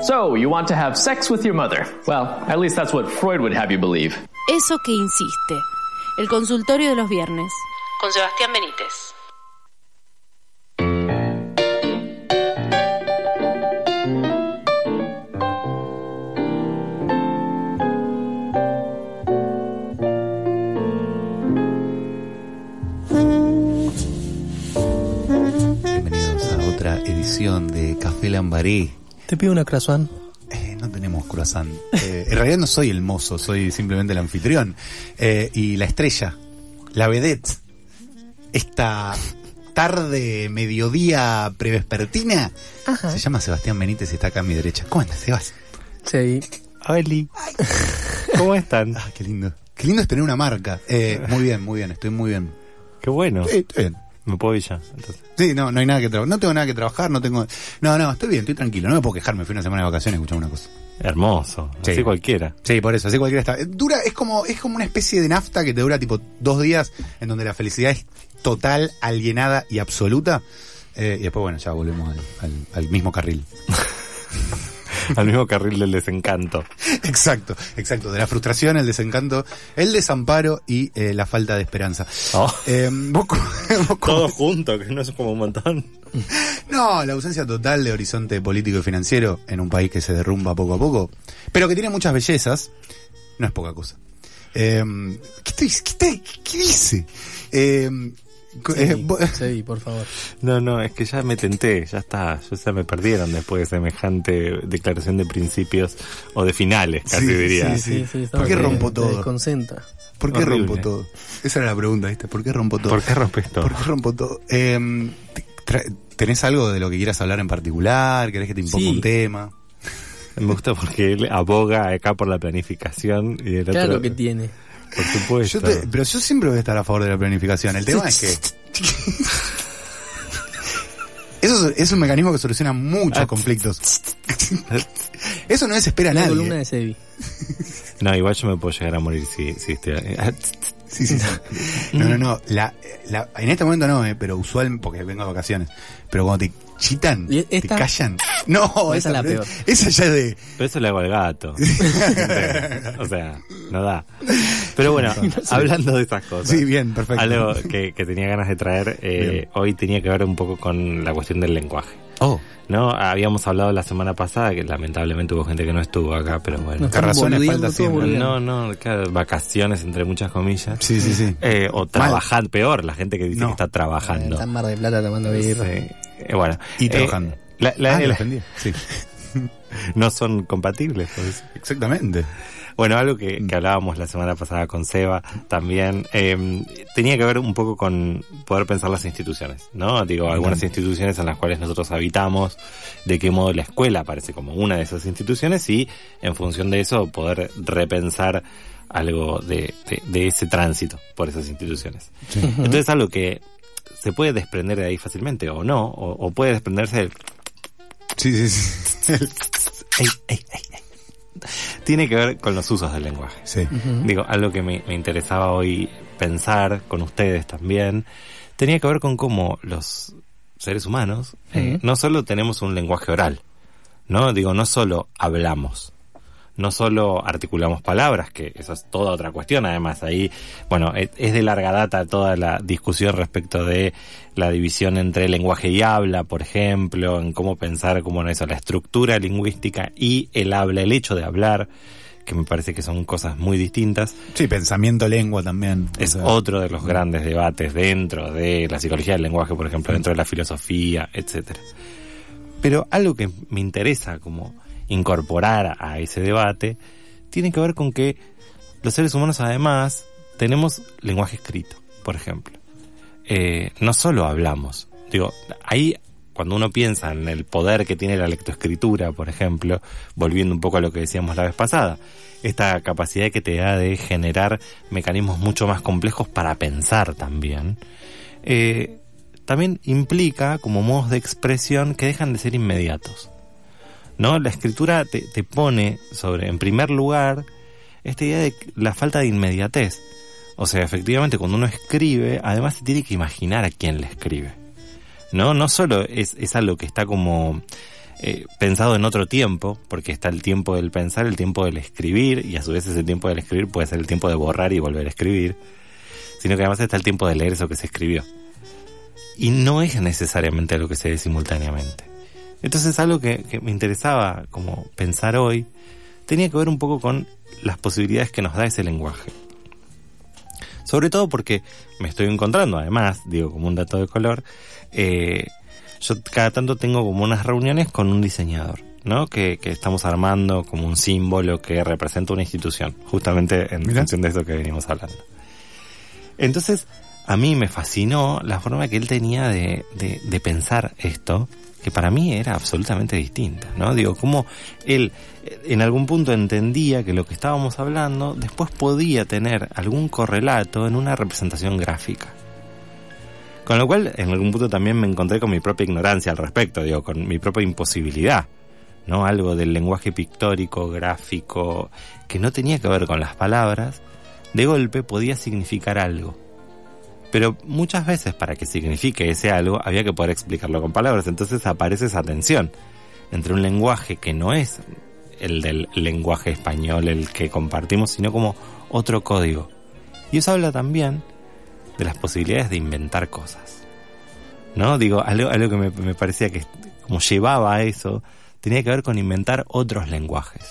So, you want to have sex with your mother. Well, at least that's what Freud would have you believe. Eso que insiste. El consultorio de los viernes. Con Sebastián Benítez. Bienvenidos a otra edición de Café Lambaré. Te pido una croissant. Eh, no tenemos croissant. Eh, en realidad no soy el mozo, soy simplemente el anfitrión. Eh, y la estrella, la vedette, esta tarde, mediodía prevespertina, Ajá. se llama Sebastián Benítez y está acá a mi derecha. ¿Cómo andas, Sebas? Sí. Oli. ¿Cómo están? Ah, qué lindo. Qué lindo es tener una marca. Eh, muy bien, muy bien, estoy muy bien. Qué bueno. Sí, estoy bien. Me puedo ir ya. Entonces. Sí, no, no hay nada que trabajar. No tengo nada que trabajar, no tengo... No, no, estoy bien, estoy tranquilo. No me puedo quejar, me fui una semana de vacaciones a escuchar una cosa. Hermoso. Sí. Así cualquiera. Sí, por eso, así cualquiera está. Dura, es como, es como una especie de nafta que te dura tipo dos días en donde la felicidad es total, alienada y absoluta. Eh, y después, bueno, ya volvemos al, al- al mismo carril. Al mismo carril del desencanto. exacto, exacto. De la frustración, el desencanto, el desamparo y eh, la falta de esperanza. Oh. Eh, vos vos Todo junto, que no es como un montón. No, la ausencia total de horizonte político y financiero en un país que se derrumba poco a poco, pero que tiene muchas bellezas, no es poca cosa. Eh, ¿qué, estoy- qué qué dice? Eh, Sí, sí, por favor. No, no, es que ya me tenté, ya está, ya se me perdieron después de semejante declaración de principios o de finales, casi Sí, diría. sí, Sí, sí. ¿Por qué rompo todo? desconcentra. ¿Por qué horrible. rompo todo? Esa era la pregunta, ¿viste? ¿Por qué rompo todo? ¿Por qué rompes todo? ¿Por qué rompo todo? Eh, tra- ¿Tenés algo de lo que quieras hablar en particular? ¿Querés que te imponga Sí. un tema? Me gusta porque él aboga acá por la planificación y el otro, Claro que tiene. Por supuesto. Yo te- pero yo siempre voy a estar a favor de la planificación. El tema es que... Eso es, es un mecanismo que soluciona muchos Ah. conflictos. Eso no desespera a La nadie. columna de Sebi. No, igual yo me puedo llegar a morir si, si estoy... Sí, sí, sí. No, no, no. La, la- en este momento no, eh, pero usual, porque vengo de vacaciones. Pero cuando te chitan, ¿Y te callan. No, esa es la peor. Esa ya es de. Pero eso le hago al gato. o sea, no da. Pero bueno, hablando de estas cosas. Sí, bien, perfecto. Algo que, que tenía ganas de traer eh, hoy tenía que ver un poco con la cuestión del lenguaje. Oh, ¿No? Habíamos hablado la semana pasada, que lamentablemente hubo gente que no estuvo acá, pero bueno. No. razones falta siempre. No, no, claro, vacaciones entre muchas comillas. Sí, sí, sí. Eh, o trabajar, peor, la gente que dice No. que está trabajando. Está en Mar de Plata tomando birra. Sí. Eh, bueno. Y eh, trabajando. la- la- ah, la-. Sí, no son compatibles, por eso. exactamente. Bueno, algo que, que hablábamos la semana pasada con Seba también, eh, tenía que ver un poco con poder pensar las instituciones, ¿no? Digo, algunas instituciones en las cuales nosotros habitamos, de qué modo la escuela parece como una de esas instituciones y en función de eso poder repensar algo de, de, de ese tránsito por esas instituciones. Entonces algo que se puede desprender de ahí fácilmente o no, o, o puede desprenderse del Sí, sí, sí. ey, ey, ey, ey. tiene que ver con los usos del lenguaje. Sí. Digo, algo que me, me interesaba hoy pensar con ustedes también, tenía que ver con cómo los seres humanos eh, no solo tenemos un lenguaje oral, ¿no? Digo, no solo hablamos, no solo articulamos palabras, que eso es toda otra cuestión, además ahí, bueno, es, es de larga data toda la discusión respecto de la división entre lenguaje y habla, por ejemplo, en cómo pensar como eso, la estructura lingüística y el habla, el hecho de hablar, que me parece que son cosas muy distintas, Sí, pensamiento, lengua también. O es sea, otro de los grandes debates dentro de la psicología del lenguaje, por ejemplo, dentro de la filosofía, etcétera. Pero algo que me interesa como incorporar a ese debate tiene que ver con que los seres humanos además tenemos lenguaje escrito, por ejemplo. Eh, no solo hablamos. Digo, ahí cuando uno piensa en el poder que tiene la lectoescritura, por ejemplo, volviendo un poco a lo que decíamos la vez pasada, esta capacidad que te da de generar mecanismos mucho más complejos para pensar también, eh, también implica como modos de expresión que dejan de ser inmediatos. ¿No? La escritura te, te pone sobre, en primer lugar, esta idea de la falta de inmediatez. O sea, efectivamente, cuando uno escribe, además se tiene que imaginar a quién le escribe. ¿No? No solo es, es algo que está como eh, pensado en otro tiempo, porque está el tiempo del pensar, el tiempo del escribir, y a su vez ese tiempo del escribir puede ser el tiempo de borrar y volver a escribir, sino que además está el tiempo de leer eso que se escribió. Y no es necesariamente lo que se ve simultáneamente. Entonces algo que, que me interesaba como pensar hoy tenía que ver un poco con las posibilidades que nos da ese lenguaje. Sobre todo porque me estoy encontrando, además, digo, como un dato de color, eh, yo cada tanto tengo como unas reuniones con un diseñador, ¿no? Que, que estamos armando como un símbolo que representa una institución, justamente en función de eso que venimos hablando. Entonces, a mí me fascinó la forma que él tenía de, de, de pensar esto, que para mí era absolutamente distinta, ¿no? Digo, como él eh, en algún punto entendía que lo que estábamos hablando después podía tener algún correlato en una representación gráfica. Con lo cual, en algún punto también me encontré con mi propia ignorancia al respecto, digo, con mi propia imposibilidad, ¿no? Algo del lenguaje pictórico, gráfico, que no tenía que ver con las palabras, de golpe podía significar algo. Pero muchas veces para que signifique ese algo había que poder explicarlo con palabras, entonces aparece esa tensión entre un lenguaje que no es el del lenguaje español, el que compartimos, sino como otro código. Y eso habla también de las posibilidades de inventar cosas. ¿No? Digo, algo, algo que me, me parecía que como llevaba a eso, tenía que ver con inventar otros lenguajes.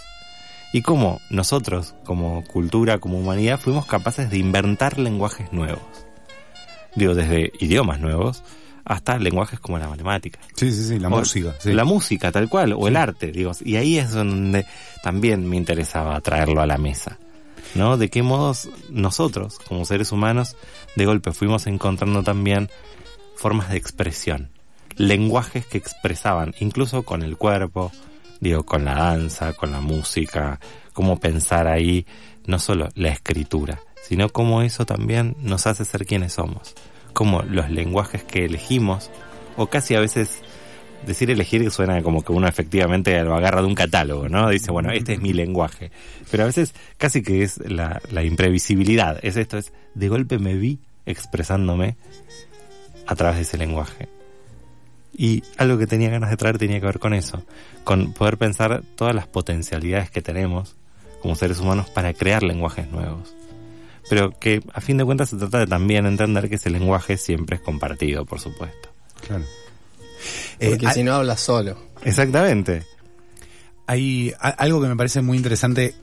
Y cómo nosotros, como cultura, como humanidad, fuimos capaces de inventar lenguajes nuevos. Digo, desde idiomas nuevos hasta lenguajes como la matemática. Sí, sí, sí, la O música. sí. La música, tal cual, o el arte, digo. Y ahí es donde también me interesaba traerlo a la mesa. ¿No? De qué modos nosotros, como seres humanos, de golpe fuimos encontrando también formas de expresión. Lenguajes que expresaban, incluso con el cuerpo, digo, con la danza, con la música, cómo pensar ahí, no solo la escritura, sino cómo eso también nos hace ser quienes somos. Cómo los lenguajes que elegimos, o casi a veces decir elegir suena como que uno efectivamente lo agarra de un catálogo, ¿no? Dice, bueno, este es mi lenguaje. Pero a veces casi que es la, la imprevisibilidad. Es esto, es de golpe me vi expresándome a través de ese lenguaje. Y algo que tenía ganas de traer tenía que ver con eso, con poder pensar todas las potencialidades que tenemos como seres humanos para crear lenguajes nuevos. Pero que a fin de cuentas se trata de también entender que ese lenguaje siempre es compartido, por supuesto. Claro. Eh, Porque hay- si no hablas solo. Exactamente. Hay a- algo que me parece muy interesante.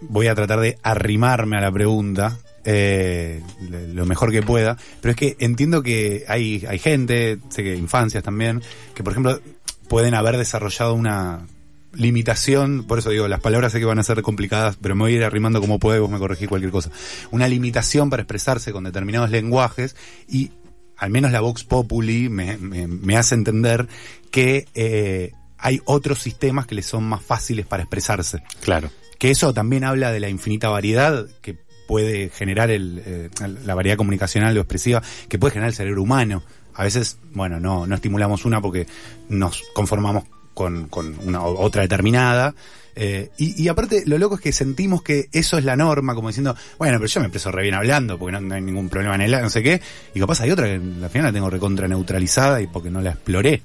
Voy a tratar de arrimarme a la pregunta eh, le- lo mejor que pueda. Pero es que entiendo que hay, hay gente, sé que infancias también, que por ejemplo pueden haber desarrollado una limitación, por eso digo, las palabras sé que van a ser complicadas, pero me voy a ir arrimando como puedo y vos me corregís cualquier cosa. Una limitación para expresarse con determinados lenguajes y al menos la Vox Populi me, me- me hace entender que eh, hay otros sistemas que les son más fáciles para expresarse. Claro. Que eso también habla de la infinita variedad que puede generar el, eh, la variedad comunicacional o expresiva que puede generar el cerebro humano. A veces, bueno, no, no estimulamos una porque nos conformamos con, con una otra determinada. Eh, y, y aparte, lo loco es que sentimos que eso es la norma, como diciendo, bueno, pero yo me expreso re bien hablando porque no, no hay ningún problema en el no sé qué. Y capaz hay otra que al final la tengo recontra neutralizada y porque no la exploré.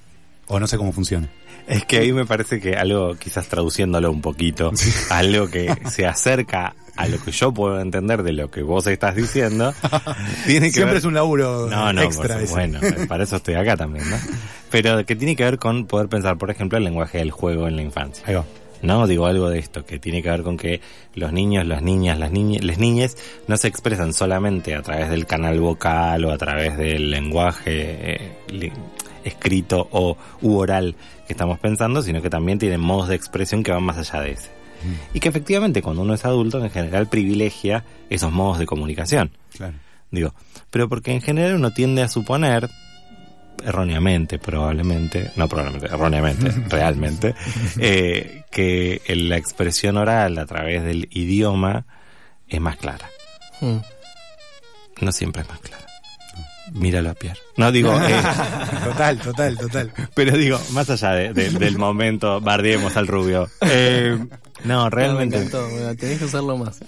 O no sé cómo funciona. Es que ahí me parece que algo, quizás traduciéndolo un poquito, algo que se acerca a lo que yo puedo entender de lo que vos estás diciendo, tiene que Siempre ver... es un laburo No, no, extra. por bueno, para eso estoy acá también, ¿no? Pero que tiene que ver con poder pensar, por ejemplo, el lenguaje del juego en la infancia. Ahí va. No, digo algo de esto, que tiene que ver con que los niños, las niñas, las niñas, las niñas no se expresan solamente a través del canal vocal o a través del lenguaje eh, escrito o u oral que estamos pensando, sino que también tienen modos de expresión que van más allá de ese. Y que efectivamente cuando uno es adulto en general privilegia esos modos de comunicación. Claro. Digo, pero porque en general uno tiende a suponer, erróneamente probablemente, no probablemente, erróneamente, realmente, eh, que la expresión oral a través del idioma es más clara. Mm. No siempre es más clara. Míralo a Pierre. No digo, eh, Total, total, total. pero digo, más allá de- de- del momento, bardiemos al rubio. Eh, No, realmente. me encantó, tenés que usarlo más.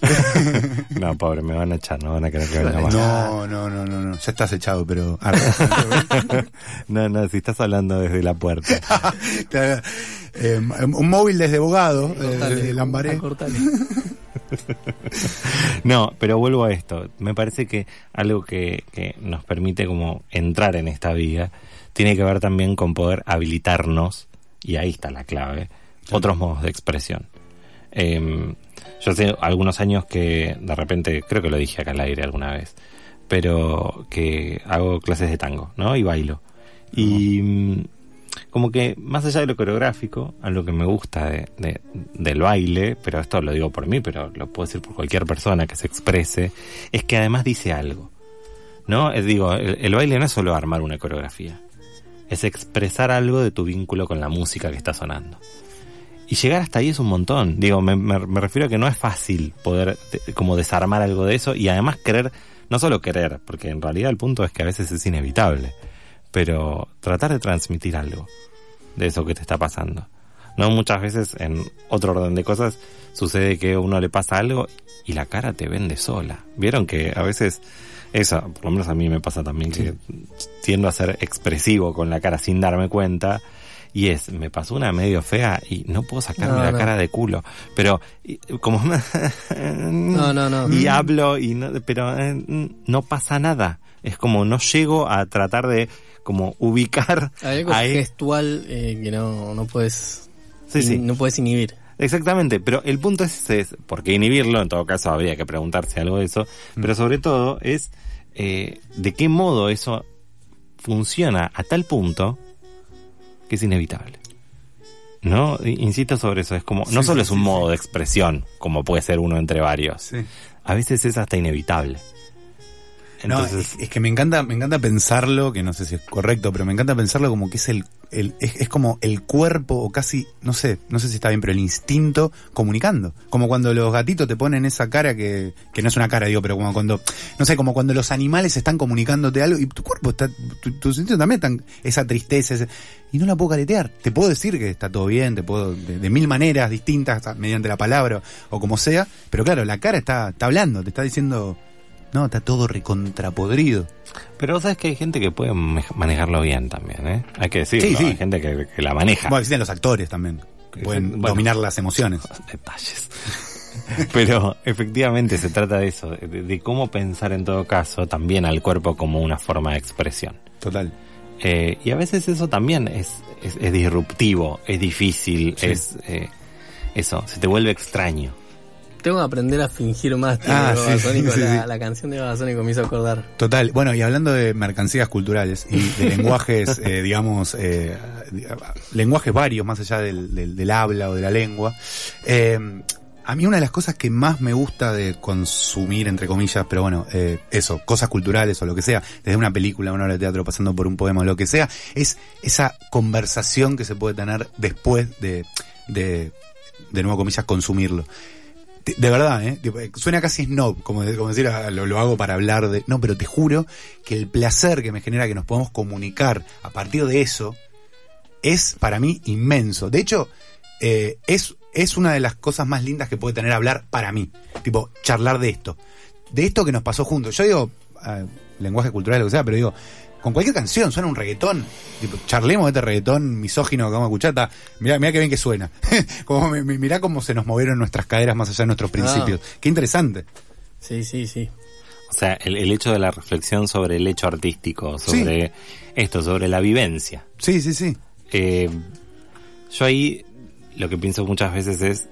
No, pobre, me van a echar, no van a querer que venga más. No, no, no, no, no. Ya estás echado, pero. No, no, si estás hablando desde la puerta. Eh, un móvil desde Bogado, eh, Cortale, desde Lambaré. cortale. No, pero vuelvo a esto. Me parece que algo que, que nos permite como entrar en esta vida tiene que ver también con poder habilitarnos, y ahí está la clave, otros modos de expresión. Eh, yo hace algunos años que de repente, creo que lo dije acá al aire alguna vez, pero que hago clases de tango, ¿no? Y bailo. Y como que más allá de lo coreográfico, algo que me gusta de, de- del baile, pero esto lo digo por mí, pero lo puedo decir por cualquier persona que se exprese, es que además dice algo. ¿No? Es, digo, el, baile no es solo armar una coreografía, es expresar algo de tu vínculo con la música que está sonando. Y llegar hasta ahí es un montón. Digo, me, me- refiero a que no es fácil poder como desarmar algo de eso y además querer, no solo querer, porque en realidad el punto es que a veces es inevitable, pero tratar de transmitir algo de eso que te está pasando. No muchas veces en otro orden de cosas sucede que a uno le pasa algo y la cara te vende sola. Vieron que a veces eso, por lo menos a mí me pasa también que tiendo a ser expresivo con la cara sin darme cuenta y es, me pasó una medio fea y no puedo sacarme No, la no. cara de culo. Pero y, como No, no, no. y hablo y no, pero eh, no pasa nada. Es como no llego a tratar de como ubicar Hay algo ahí. gestual eh, que no, no puedes Sí, sí. no puedes inhibir. Exactamente, pero el punto es, ese, es por qué inhibirlo, en todo caso habría que preguntarse algo de eso, pero sobre todo es eh, de qué modo eso funciona a tal punto que es inevitable. ¿No? Insisto sobre eso, es como, no solo sí, es un sí, modo de expresión, como puede ser uno entre varios, a veces es hasta inevitable. No, es, es que me encanta, me encanta pensarlo, que no sé si es correcto, pero me encanta pensarlo como que es el, el es, es como el cuerpo o casi, no sé, no sé si está bien, pero el instinto comunicando. Como cuando los gatitos te ponen esa cara que, que no es una cara, digo, pero como cuando, no sé, como cuando los animales están comunicándote algo y tu cuerpo está, tu, tu instinto también está, esa tristeza, ese- y no la puedo caretear. Te puedo decir que está todo bien, te puedo, de, de mil maneras distintas, mediante la palabra o como sea, pero claro, la cara está, está hablando, te está diciendo, no, está todo recontrapodrido. pero vos sabes que hay gente que puede manejarlo bien también, ¿eh? Hay que decirlo, Sí, sí. hay gente que, que la maneja. Bueno, existen los actores también, que pueden Bueno. dominar las emociones. detalles. Pero efectivamente se trata de eso, de, de cómo pensar en todo caso también al cuerpo como una forma de expresión. Total. Eh, y a veces eso también es, es, es disruptivo, es difícil, Sí. es eh, eso, se te vuelve extraño. Tengo que aprender a fingir más. tío, Ah, sí, Babasónico. sí, la, canción de Babasónico me hizo acordar. Total. Bueno, y hablando de mercancías culturales y de lenguajes, eh, digamos, eh, lenguajes varios más allá del, del, del habla o de la lengua, eh, a mí una de las cosas que más me gusta de consumir, entre comillas, pero bueno, eh, eso, cosas culturales o lo que sea, desde una película, una obra de teatro, pasando por un poema o lo que sea, es esa conversación que se puede tener después de, de, de nuevo comillas, consumirlo. De, verdad, ¿eh? Tipo, Suena casi snob, como, como decir, ah, lo, hago para hablar de... No, pero te juro que el placer que me genera que nos podamos comunicar a partir de eso es para mí inmenso. De hecho, eh, es, es una de las cosas más lindas que puede tener hablar para mí. Tipo, charlar de esto. De esto que nos pasó juntos. Yo digo, ah, lenguaje cultural, lo que sea, pero digo, con cualquier canción, suena un reggaetón. Tipo, charlemos de este reggaetón misógino que vamos a escuchar. está- Mirá, mirá qué bien que suena. como, mi- mi- mirá cómo se nos movieron nuestras caderas más allá de nuestros principios. Qué interesante. Sí, sí, sí. O sea, el, el hecho de la reflexión sobre el hecho artístico, sobre esto, sobre la vivencia. Sí, sí, sí. Eh, yo ahí lo que pienso muchas veces es,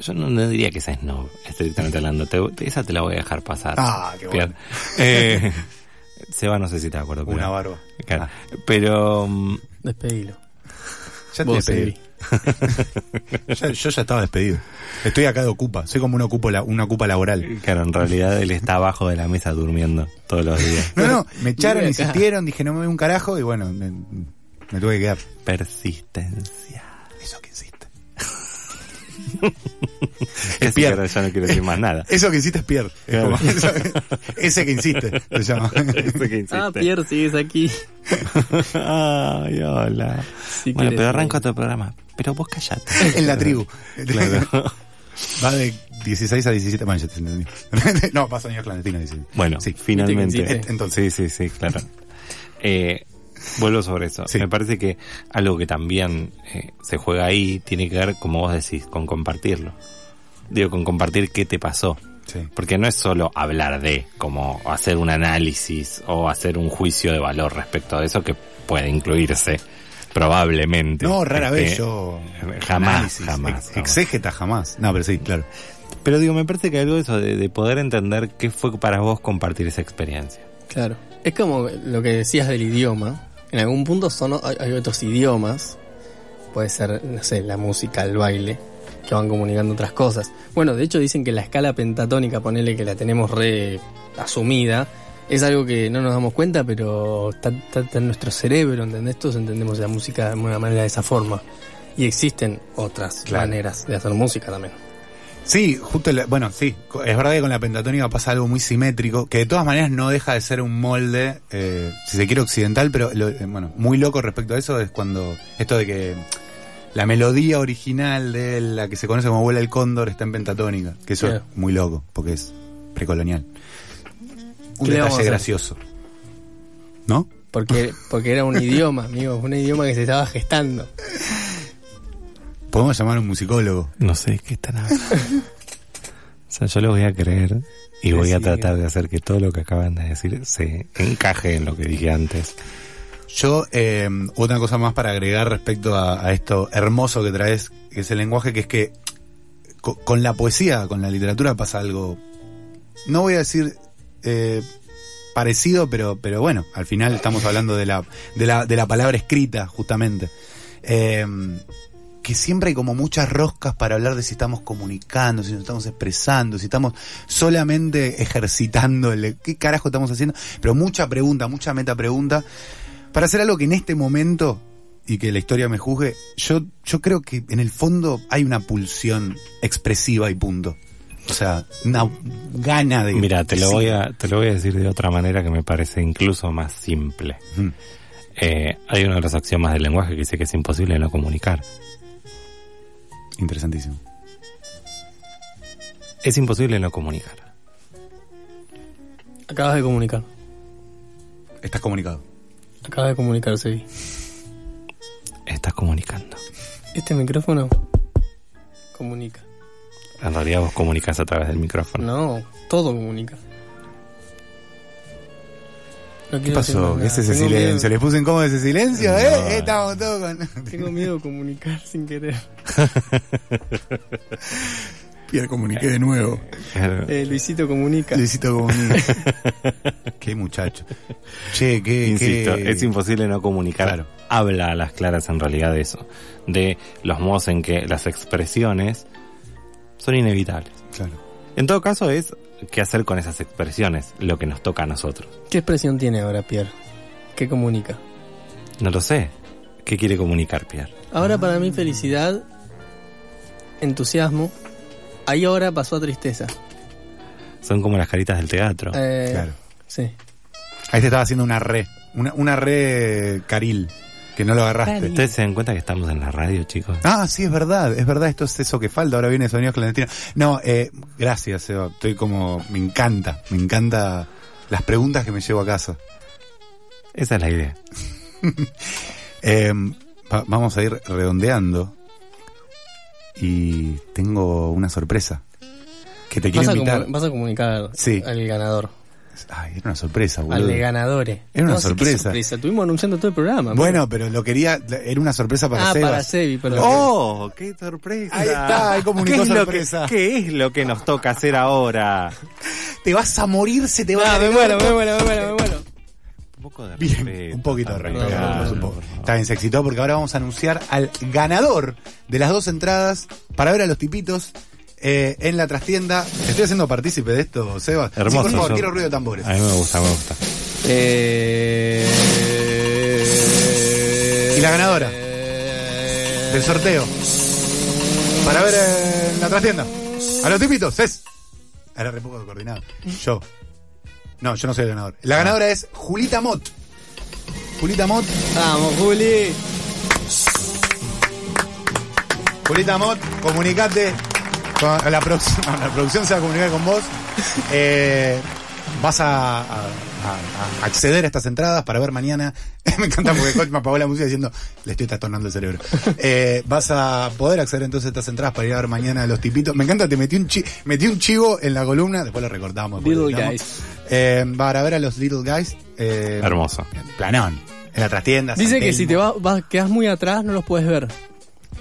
yo no, no diría que esa es no, estrictamente hablando, te- esa te la voy a dejar pasar. Ah, qué bueno. Eh, Seba no sé si de acuerdo. pero- Una barba. Claro. Ah. Pero mm, Despedilo. Ya te despedí. Yo ya estaba despedido. Estoy acá de ocupa. Soy como un ocupa, la- una ocupa laboral. claro, en realidad él está abajo de la mesa durmiendo todos los días. No, no, me echaron, insistieron, dije no me voy un carajo y bueno, me, me tuve que quedar. Persistencia. Eso que insiste. Es Pierre. ya no quiero decir más nada. Eso que insiste es Pierre. Es Claro. como- eso- ese que insiste, se llama. Ese que insiste. Ah, Pierre, sigues aquí. Ay, hola. Si bueno, quieres, pero arranco eh. otro programa. pero vos callate. en la tribu. Claro. Va de 16 a 17. Bueno, ya te entendí. no, pasa años clandestinos. Bueno, sí. finalmente. Entonces. Sí, sí, sí, claro. Eh, vuelvo sobre eso. Sí. Me parece que algo que también eh, se juega ahí tiene que ver, como vos decís, con compartirlo. Digo, con compartir qué te pasó. Sí. Porque no es solo hablar de, como hacer un análisis o hacer un juicio de valor respecto a eso que puede incluirse, probablemente. No, rara vez Este, yo. Jamás, análisis, jamás, ex- jamás. Exégeta jamás. No, pero sí, claro. Pero digo, me parece que algo de eso, de, de poder entender qué fue para vos compartir esa experiencia. Claro. Es como lo que decías del idioma. En algún punto son hay, hay otros idiomas. Puede ser, no sé, la música, el baile, que van comunicando otras cosas. Bueno, de hecho dicen que la escala pentatónica, ponele que la tenemos re asumida, es algo que no nos damos cuenta, pero está, está- está en nuestro cerebro, ¿entendés? Todos entendemos la música de alguna manera de esa forma. Y existen otras Claro. maneras de hacer música también. Sí, justo, la- bueno, sí, es verdad que con la pentatónica pasa algo muy simétrico, que de todas maneras no deja de ser un molde, eh, si se quiere occidental, pero lo- eh, bueno, muy loco respecto a eso es cuando esto de que la melodía original de la que se conoce como Vuela el Cóndor está en pentatónica, que eso Claro. es muy loco, porque es precolonial. Un ¿Qué le vamos a detalle gracioso. ¿No? Porque, porque era un idioma, amigo, un idioma que se estaba gestando. Podemos llamar a un musicólogo. No sé qué están hablando. o sea, yo lo voy a creer y voy a tratar de hacer que todo lo que acaban de decir se encaje en lo que dije antes. Yo, eh, otra cosa más para agregar respecto a, a esto hermoso que traes, que es el lenguaje, que es que co- con, la poesía, con la literatura pasa algo, no voy a decir eh, parecido, pero, pero bueno, al final estamos hablando de la, de la, de la palabra escrita, justamente. Eh, que siempre hay como muchas roscas para hablar de si estamos comunicando, si nos estamos expresando, si estamos solamente ejercitando el qué carajo estamos haciendo, pero mucha pregunta, mucha meta pregunta para hacer algo que en este momento y que la historia me juzgue, yo yo creo que en el fondo hay una pulsión expresiva y punto. O sea, una gana de Mira, te lo sí. voy a te lo voy a decir de otra manera que me parece incluso más simple. Mm. Eh, hay uno de los axiomas del lenguaje que dice que es imposible no comunicar. Interesantísimo. Es imposible no comunicar. Acabas de comunicar. Estás comunicado. Acabas de comunicar, Sebi. Estás comunicando. Este micrófono comunica. En realidad vos comunicas a través del micrófono. No, todo comunica. No ¿Qué pasó? ¿Qué es ese Tengo silencio? miedo- ¿Les puse incómodo ese silencio? No. ¿Eh? Estamos todos con... Tengo miedo de comunicar sin querer. Pierre, comuniqué de nuevo. Eh, Luisito comunica. Luisito comunica. qué muchacho. Che, qué... Insisto, qué- es imposible no comunicar. Claro. Habla a las claras en realidad de eso. De los modos en que las expresiones son inevitables. Claro. En todo caso es qué hacer con esas expresiones, lo que nos toca a nosotros. ¿Qué expresión tiene ahora Pierre? ¿Qué comunica? No lo sé. ¿Qué quiere comunicar, Pierre? Ahora para mí felicidad, entusiasmo. Ahí ahora pasó a tristeza. Son como las caritas del teatro. Eh, Claro. Sí. Ahí te estaba haciendo una re. Una, una re caril. Que no lo agarraste. ¿Ustedes se dan cuenta que estamos en la radio, chicos? Ah, sí, es verdad, es verdad, esto es eso que falta, ahora viene Sonidos Clandestinos. No, eh, gracias, Seba, estoy como, me encanta, me encanta las preguntas que me llevo a casa. Esa es la idea. Eh, va- vamos a ir redondeando y tengo una sorpresa que te quiero Vas a, invitar. vas a comunicar Sí. al ganador. Ay, era una sorpresa, Al boludo. de ganadores. Era una No, sorpresa. sorpresa. Estuvimos anunciando todo el programa. Bueno, pero lo quería, era una sorpresa para ah, Sebas. para Sebi, perdón. ¡Oh! ¡Qué sorpresa! Ahí está, ahí comunicó ¿Qué es, lo sorpresa. que, ¿Qué es lo que nos toca hacer ahora? Te vas a morir, se te va Ah, a me muero, me muero, me muero, me muero. Un poco de Bien, respeto, un poquito de también. respeto. Claro, un poco. Está bien, se excitó porque ahora vamos a anunciar al ganador de las dos entradas para ver a los tipitos eh, en la trastienda. Te Estoy haciendo partícipe de esto, Seba. Sí, Hermoso. por favor, yo- quiero ruido de tambores. A mí me gusta, me gusta. Eh... Y la ganadora Eh... del sorteo para ver eh, en la trastienda a los tipitos es. Era re poco coordinado. Yo. No, yo no soy el ganador. La ganadora es Julita Mott. Julita Mott Vamos, Juli. Julita Mott, comunicate. Con la, producción, la producción se va a comunicar con vos. Eh, vas a, acceder a estas entradas para ver mañana. Me encanta porque Coach me apagó la música diciendo, le estoy trastornando el cerebro. Eh, vas a poder acceder entonces a estas entradas para ir a ver mañana a los tipitos. Me encanta, te metí un, metí un chivo en la columna, después lo recortamos. Little Guys. Eh, para ver a los Little Guys. Eh, Hermoso. Planón. En la trastienda. Dice que si te vas, quedas muy atrás no los puedes ver.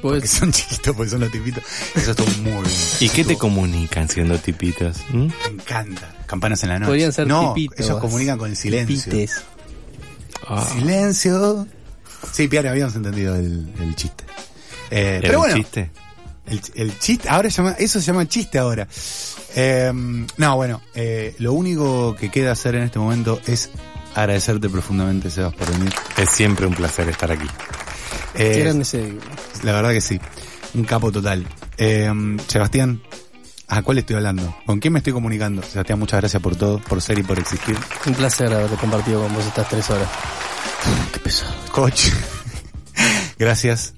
Porque son chiquitos, porque son los tipitos. Eso está muy bien. ¿Y qué te comunican siendo tipitos? ¿Mm? Me encanta. Campanas en la noche. Podrían ser no, ellos comunican con el silencio. Ah. Silencio. Sí, Pierre, habíamos entendido el, el chiste. Eh, pero bueno, chiste? El, el, chiste, ahora llama, eso se llama chiste ahora. Eh, no, bueno, eh, lo único que queda hacer en este momento es agradecerte profundamente, Sebas, por venir. Es siempre un placer estar aquí. Eh, la verdad que sí. Un capo total. Eh, Sebastián, ¿a cuál estoy hablando? ¿Con quién me estoy comunicando? Sebastián, muchas gracias por todo, por ser y por existir. Un placer haberte compartido con vos estas tres horas. Qué pesado. Coach, gracias.